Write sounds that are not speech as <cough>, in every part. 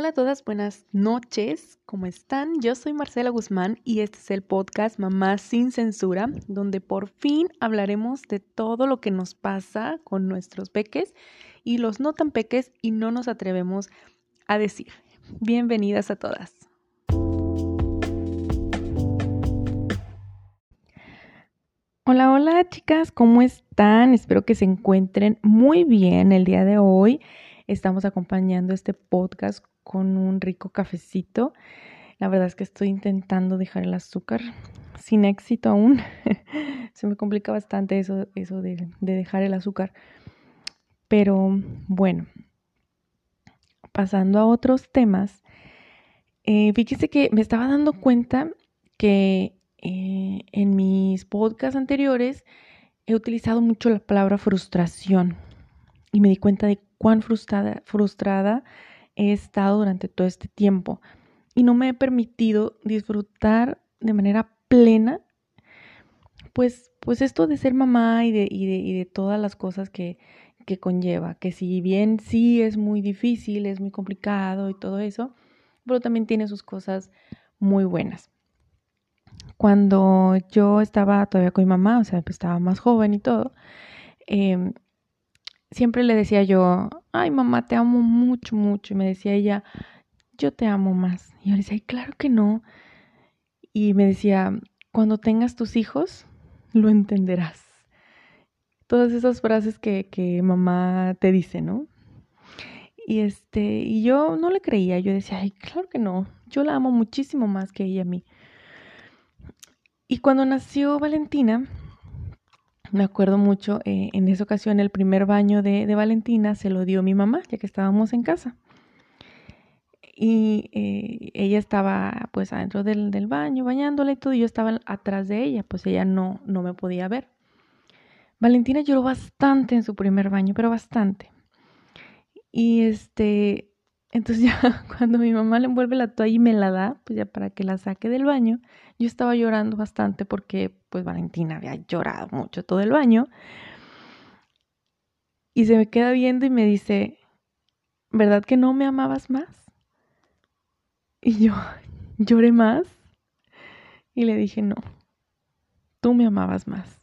Hola a todas, buenas noches, ¿cómo están? Yo soy Marcela Guzmán y este es el podcast Mamá sin Censura, donde por fin hablaremos de todo lo que nos pasa con nuestros peques y los no tan peques y no nos atrevemos a decir. Bienvenidas a todas. Hola, hola chicas, ¿cómo están? Espero que se encuentren muy bien el día de hoy. Estamos acompañando este podcast con un rico cafecito. La verdad es que estoy intentando dejar el azúcar sin éxito aún. <laughs> Se me complica bastante eso, eso de, dejar el azúcar. Pero bueno, pasando a otros temas, eh, fíjese que me estaba dando cuenta que eh, en mis podcasts anteriores he utilizado mucho la palabra frustración y me di cuenta de cuán frustrada, frustrada he estado durante todo este tiempo y no me he permitido disfrutar de manera plena pues, pues esto de ser mamá y de, y de, y de todas las cosas que, que conlleva, que si bien sí es muy difícil, es muy complicado y todo eso, pero también tiene sus cosas muy buenas. Cuando yo estaba todavía con mi mamá, o sea, pues estaba más joven y todo, eh, siempre le decía yo, ay mamá, te amo mucho, mucho. Y me decía ella, yo te amo más. Y yo le decía, ay, claro que no. Y me decía, cuando tengas tus hijos, lo entenderás. Todas esas frases que, que mamá te dice, ¿no? Y este, y yo no le creía, yo decía, ay, claro que no, yo la amo muchísimo más que ella a mí. Y cuando nació Valentina, me acuerdo mucho, eh, en esa ocasión el primer baño de, Valentina se lo dio mi mamá, ya que estábamos en casa. Y eh, ella estaba pues adentro del, baño bañándola y todo, y yo estaba atrás de ella, pues ella no, no me podía ver. Valentina lloró bastante en su primer baño, pero bastante. Y este, entonces <laughs> ya cuando mi mamá le envuelve la toalla y me la da, pues ya para que la saque del baño, yo estaba llorando bastante porque pues Valentina había llorado mucho todo el baño. Y se me queda viendo y me dice, ¿verdad que no me amabas más? Y yo <laughs> lloré más y le dije, no, tú me amabas más.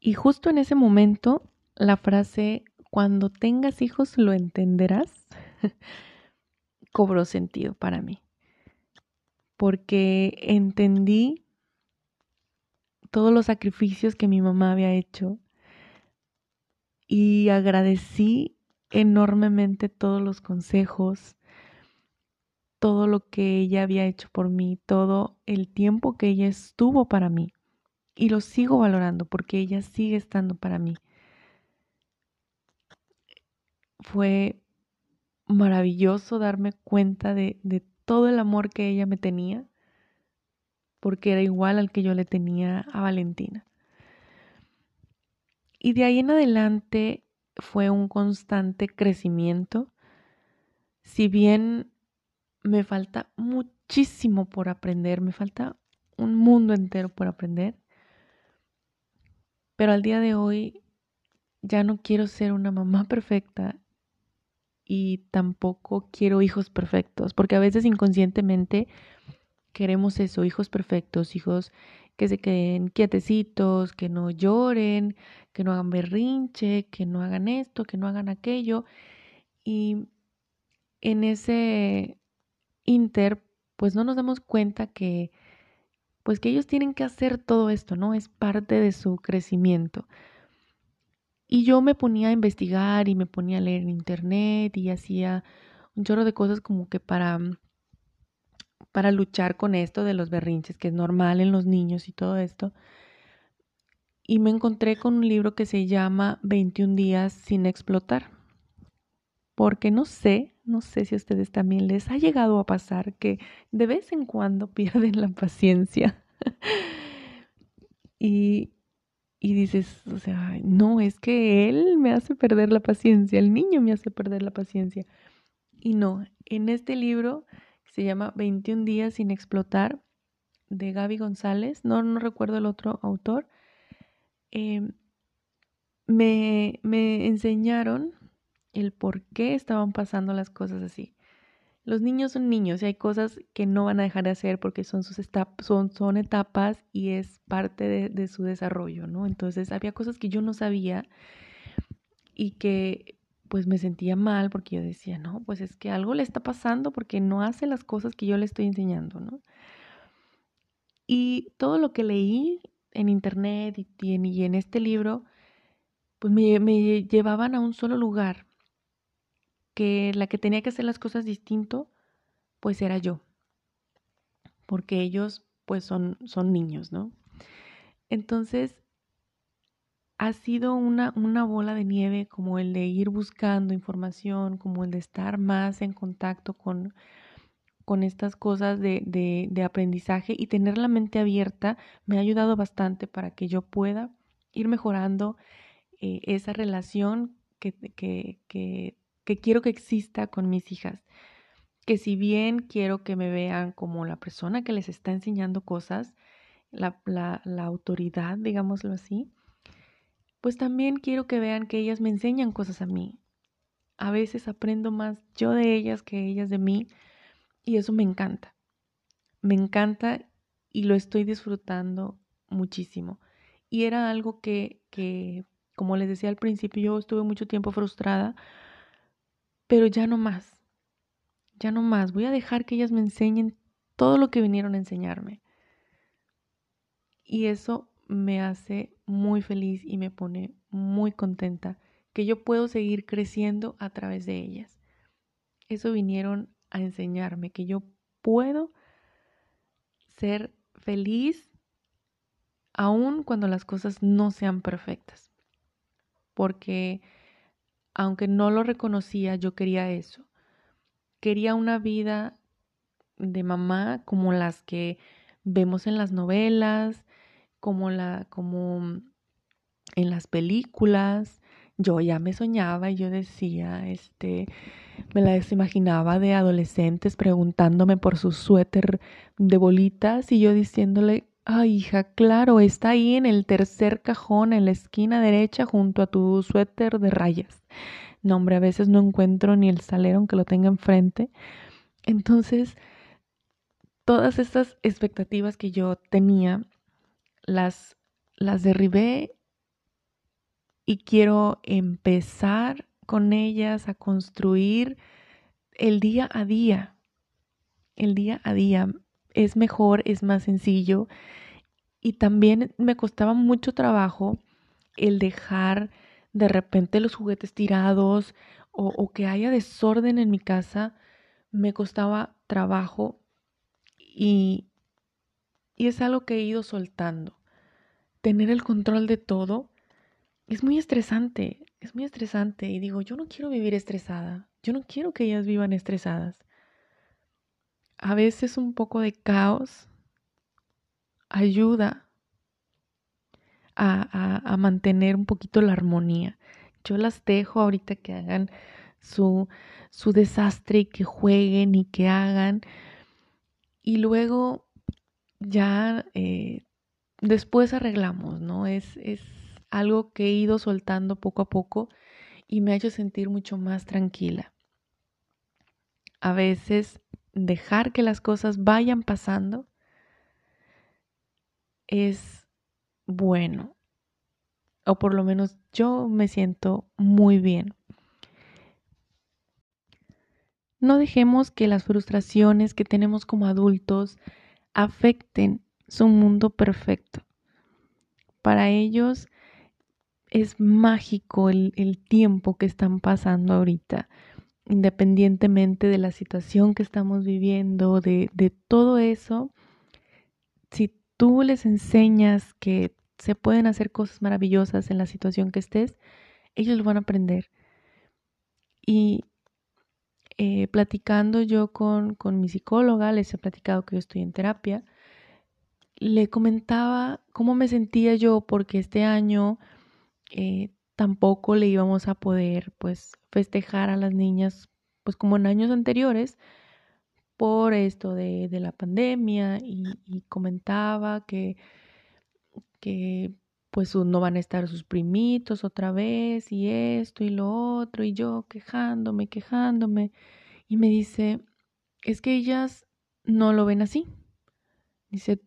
Y justo en ese momento, la frase, cuando tengas hijos lo entenderás, <laughs> cobró sentido para mí porque entendí todos los sacrificios que mi mamá había hecho y agradecí enormemente todos los consejos, todo lo que ella había hecho por mí, todo el tiempo que ella estuvo para mí. Y lo sigo valorando porque ella sigue estando para mí. Fue maravilloso darme cuenta de, de todo el amor que ella me tenía, porque era igual al que yo le tenía a Valentina. Y de ahí en adelante fue un constante crecimiento. Si bien me falta muchísimo por aprender, me falta un mundo entero por aprender, pero al día de hoy ya no quiero ser una mamá <laughs> perfecta y tampoco quiero hijos perfectos, porque a veces inconscientemente queremos eso, hijos perfectos, hijos que se queden quietecitos, que no lloren, que no hagan berrinche, que no hagan esto, que no hagan aquello. Y en ese inter, pues no nos damos cuenta que pues que ellos tienen que hacer todo esto, ¿no? Es parte de su crecimiento. Y yo me ponía a investigar y me ponía a leer en internet y hacía un chorro de cosas como que para, mm, para luchar con esto de los berrinches, que es normal en los niños y todo esto. Y me encontré con un libro que se llama 21 días sin explotar. Porque no sé, no sé si a ustedes también les ha llegado a pasar que de vez en cuando <laughs> pierden la paciencia. <laughs> y, y dices, o sea, no, es que él me hace perder la paciencia, el niño me hace perder la paciencia. Y no, en este libro que se llama 21 días sin explotar, de Gaby González, no, no recuerdo el otro autor, em, me, me enseñaron el por qué estaban pasando las cosas así. Los niños son niños y hay cosas que no van a dejar de hacer porque son sus son, son etapas y es parte de, de su desarrollo, ¿no? Entonces había cosas que yo no sabía y que pues me sentía mal porque yo decía, no, pues es que algo le está pasando porque no hace las cosas que yo le estoy enseñando, ¿no? Y todo lo que leí en internet y en, y en este libro, pues me, me llevaban a un solo lugar, que la que tenía que hacer las cosas distinto, pues era yo, porque ellos pues son, son niños, ¿no? Entonces, ha sido una, una bola de nieve como el de ir buscando información, como el de estar más en contacto con, con estas cosas de, de, aprendizaje y tener la mente abierta me ha ayudado bastante para que yo pueda ir mejorando eh, esa relación que, que, que, que quiero que exista con mis hijas. Que si bien quiero que me vean como la persona que les está enseñando cosas, la, la, la autoridad, digámoslo así, pues también quiero que vean que ellas me enseñan cosas a mí. A veces aprendo más yo de ellas que ellas de mí y eso me encanta. Me encanta y lo estoy disfrutando muchísimo. Y era algo que, que, como les decía al principio, yo estuve mucho tiempo frustrada, pero ya no más. Ya no más. Voy a dejar que ellas me enseñen todo lo que vinieron a enseñarme. Y eso me hace muy feliz y me pone muy contenta que yo puedo seguir creciendo a través de ellas. Eso vinieron a enseñarme, que yo puedo ser feliz aun cuando las cosas no sean perfectas. Porque aunque no lo reconocía, yo quería eso. Quería una vida de mamá como las que vemos en las novelas, como la como en las películas. Yo ya me soñaba y yo decía, este, me las imaginaba de adolescentes preguntándome por su suéter de bolitas y yo diciéndole, ay hija, claro, está ahí en el tercer cajón, en la esquina derecha, junto a tu suéter de rayas. No, hombre, a veces no encuentro ni el salero que lo tenga enfrente. Entonces, todas estas expectativas que yo tenía las, las derribé y quiero empezar con ellas a construir el día a día. El día a día es mejor, es más sencillo y también me costaba mucho trabajo el dejar de repente los juguetes tirados o, que haya desorden en mi casa. Me costaba trabajo y, y es algo que he ido soltando. Tener el control de todo es muy estresante, es muy estresante. Y digo, yo no quiero vivir estresada, yo no quiero que ellas vivan estresadas. A veces un poco de caos ayuda a, a, mantener un poquito la armonía. Yo las dejo ahorita que hagan su, su desastre y que jueguen y que hagan. Y luego ya eh, después arreglamos, ¿no? Es, es algo que he ido soltando poco a poco y me ha hecho sentir mucho más tranquila. A veces dejar que las cosas vayan pasando es bueno, o por lo menos yo me siento muy bien. No dejemos que las frustraciones que tenemos como adultos afecten su mundo perfecto. Para ellos es mágico el, tiempo que están pasando ahorita, independientemente de la situación que estamos viviendo, de, todo eso. Si tú les enseñas que se pueden hacer cosas maravillosas en la situación que estés, ellos lo van a aprender. Y eh, platicando yo con, con mi psicóloga, les he platicado que yo estoy en terapia, le comentaba cómo me sentía yo porque este año eh, tampoco le íbamos a poder pues festejar a las niñas pues como en años anteriores por esto de, de la pandemia y, comentaba que, que pues no van a estar sus primitos otra vez y esto y lo otro y yo quejándome, quejándome y me dice, es que ellas no lo ven así. Dice,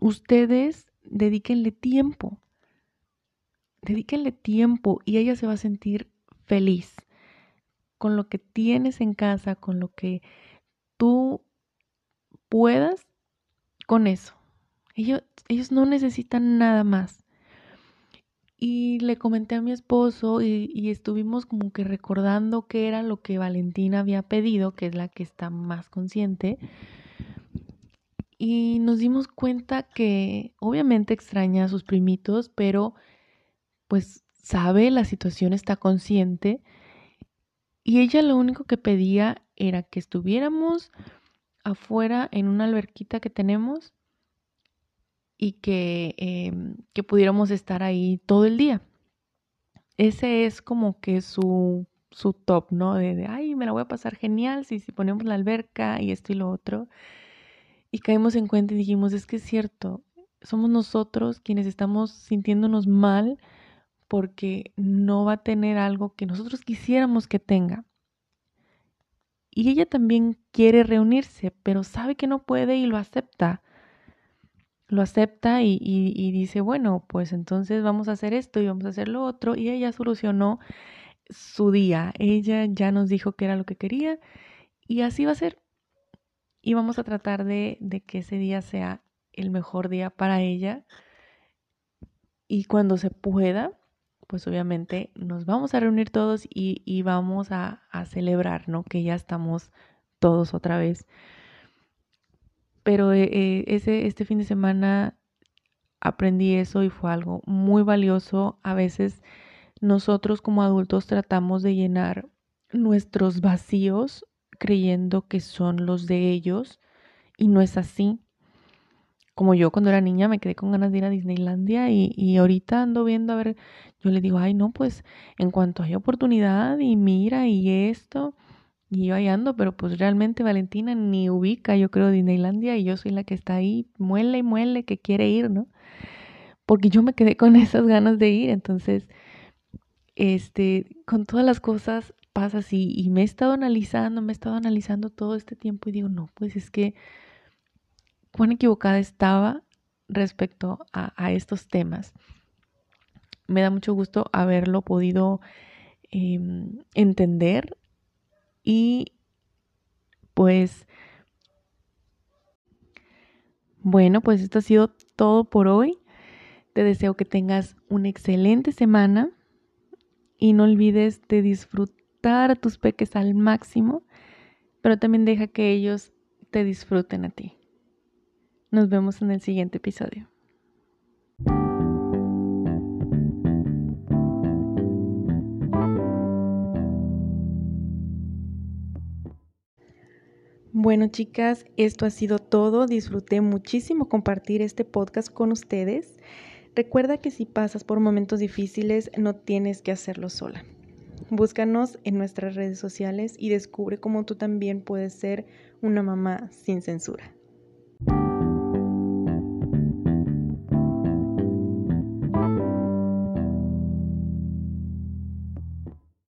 ustedes dedíquenle tiempo, dedíquenle tiempo y ella se va a sentir feliz con lo que tienes en casa, con lo que tú puedas, con eso. Ellos, ellos no necesitan nada más. Y le comenté a mi esposo y, y, estuvimos como que recordando qué era lo que Valentina había pedido, que es la que está más consciente. Y nos dimos cuenta que obviamente extraña a sus primitos, pero pues sabe la situación, está consciente. Y ella lo único que pedía era que estuviéramos afuera en una alberquita que tenemos y que, em, que pudiéramos estar ahí todo el día. Ese es como que su, su top, ¿no? De, ay, me la voy a pasar genial si, si ponemos la alberca y esto y lo otro. Y caímos en cuenta y dijimos, es que es cierto, somos nosotros quienes estamos sintiéndonos mal porque no va a tener algo que nosotros quisiéramos que tenga. Y ella también quiere reunirse, pero sabe que no puede y lo acepta lo acepta y, dice, bueno, pues entonces vamos a hacer esto y vamos a hacer lo otro. Y ella solucionó su día. Ella ya nos dijo que era lo que quería y así va a ser. Y vamos a tratar de que ese día sea el mejor día para ella. Y cuando se pueda, pues obviamente nos vamos a reunir todos y, y vamos a, a celebrar, ¿no? Que ya estamos todos otra vez pero eh, eh, ese, este fin de semana aprendí eso y fue algo muy valioso. A veces nosotros como adultos tratamos de llenar nuestros vacíos creyendo que son los de ellos y no es así. Como yo cuando era niña me quedé con ganas de ir a Disneylandia y, y ahorita ando viendo a ver, yo le digo, ay no, pues en cuanto hay oportunidad y mira y esto, y yo ahí ando, pero pues realmente Valentina ni ubica, yo creo, Disneylandia y yo soy la que está ahí, muele y muele, que quiere ir, ¿no? Porque yo me quedé con <laughs> esas ganas de ir, entonces, este, con todas las cosas pasa así y me he estado analizando, me he estado analizando todo este tiempo y digo, no, pues es que cuán equivocada estaba respecto a, estos temas. Me da mucho gusto haberlo podido eh, entender y pues, bueno, pues esto ha sido todo por hoy. Te deseo que tengas una excelente semana y no olvides de disfrutar a tus peques al máximo, pero también deja que ellos te disfruten a ti. Nos vemos en el siguiente episodio. Bueno, chicas, esto ha sido todo. Disfruté muchísimo compartir este podcast con ustedes. Recuerda que si pasas por momentos difíciles, no tienes que hacerlo sola. Búscanos en nuestras redes sociales y descubre cómo tú también puedes ser una mamá sin censura.